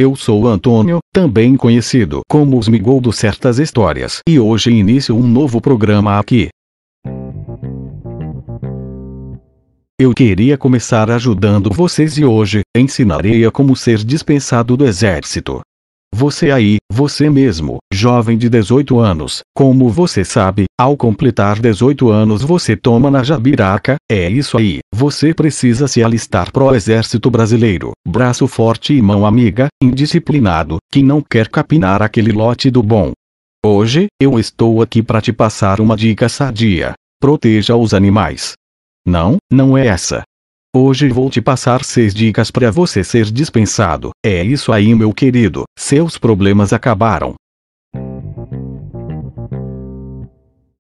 Eu sou Antônio, também conhecido como os Migol do Certas Histórias, e hoje inicio um novo programa aqui. Eu queria começar ajudando vocês e hoje ensinarei a como ser dispensado do exército. Você aí, você mesmo, jovem de 18 anos, como você sabe, ao completar 18 anos você toma na jabiraca, é isso aí, você precisa se alistar pro exército brasileiro, braço forte e mão amiga, indisciplinado, que não quer capinar aquele lote do bom. Hoje, eu estou aqui para te passar uma dica sadia. Proteja os animais. Não, não é essa. Hoje vou te passar seis dicas para você ser dispensado. É isso aí, meu querido. Seus problemas acabaram.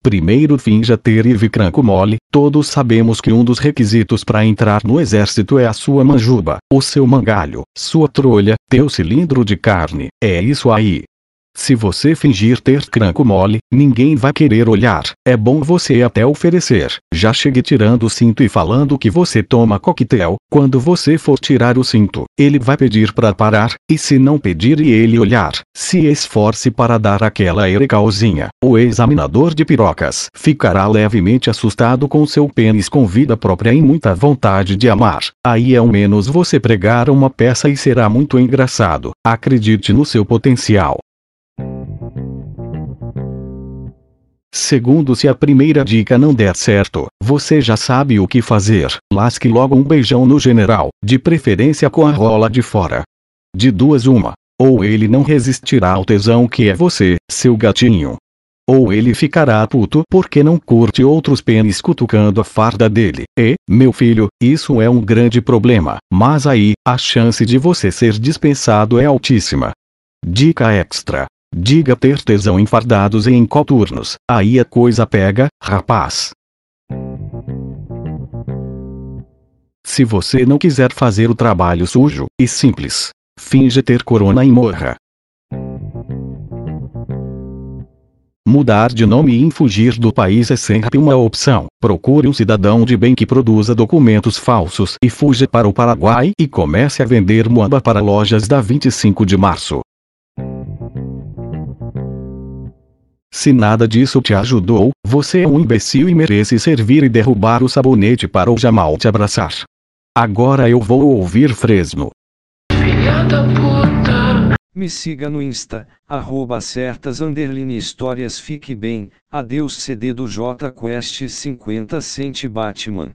Primeiro finja ter IV cranco mole. Todos sabemos que um dos requisitos para entrar no exército é a sua manjuba, o seu mangalho, sua trolha, teu cilindro de carne. É isso aí. Se você fingir ter cranco mole, ninguém vai querer olhar. É bom você até oferecer. Já chegue tirando o cinto e falando que você toma coquetel. Quando você for tirar o cinto, ele vai pedir para parar, e se não pedir e ele olhar, se esforce para dar aquela erecalzinha. O examinador de pirocas ficará levemente assustado com seu pênis com vida própria e muita vontade de amar. Aí ao menos você pregar uma peça e será muito engraçado. Acredite no seu potencial. Segundo, se a primeira dica não der certo, você já sabe o que fazer. Lasque logo um beijão no general, de preferência com a rola de fora. De duas uma. Ou ele não resistirá ao tesão que é você, seu gatinho. Ou ele ficará puto porque não curte outros pênis cutucando a farda dele. E, meu filho, isso é um grande problema. Mas aí, a chance de você ser dispensado é altíssima. Dica extra. Diga ter tesão em fardados e em coturnos. Aí a coisa pega, rapaz. Se você não quiser fazer o trabalho sujo e simples, finge ter corona e morra. Mudar de nome e fugir do país é sempre uma opção. Procure um cidadão de bem que produza documentos falsos e fuja para o Paraguai e comece a vender moamba para lojas da 25 de março. Se nada disso te ajudou, você é um imbecil e merece servir e derrubar o sabonete para o Jamal te abraçar. Agora eu vou ouvir Fresno. Filha da puta. Me siga no Insta, arroba certas underline histórias fique bem, adeus CD do J Quest 50 Cent Batman.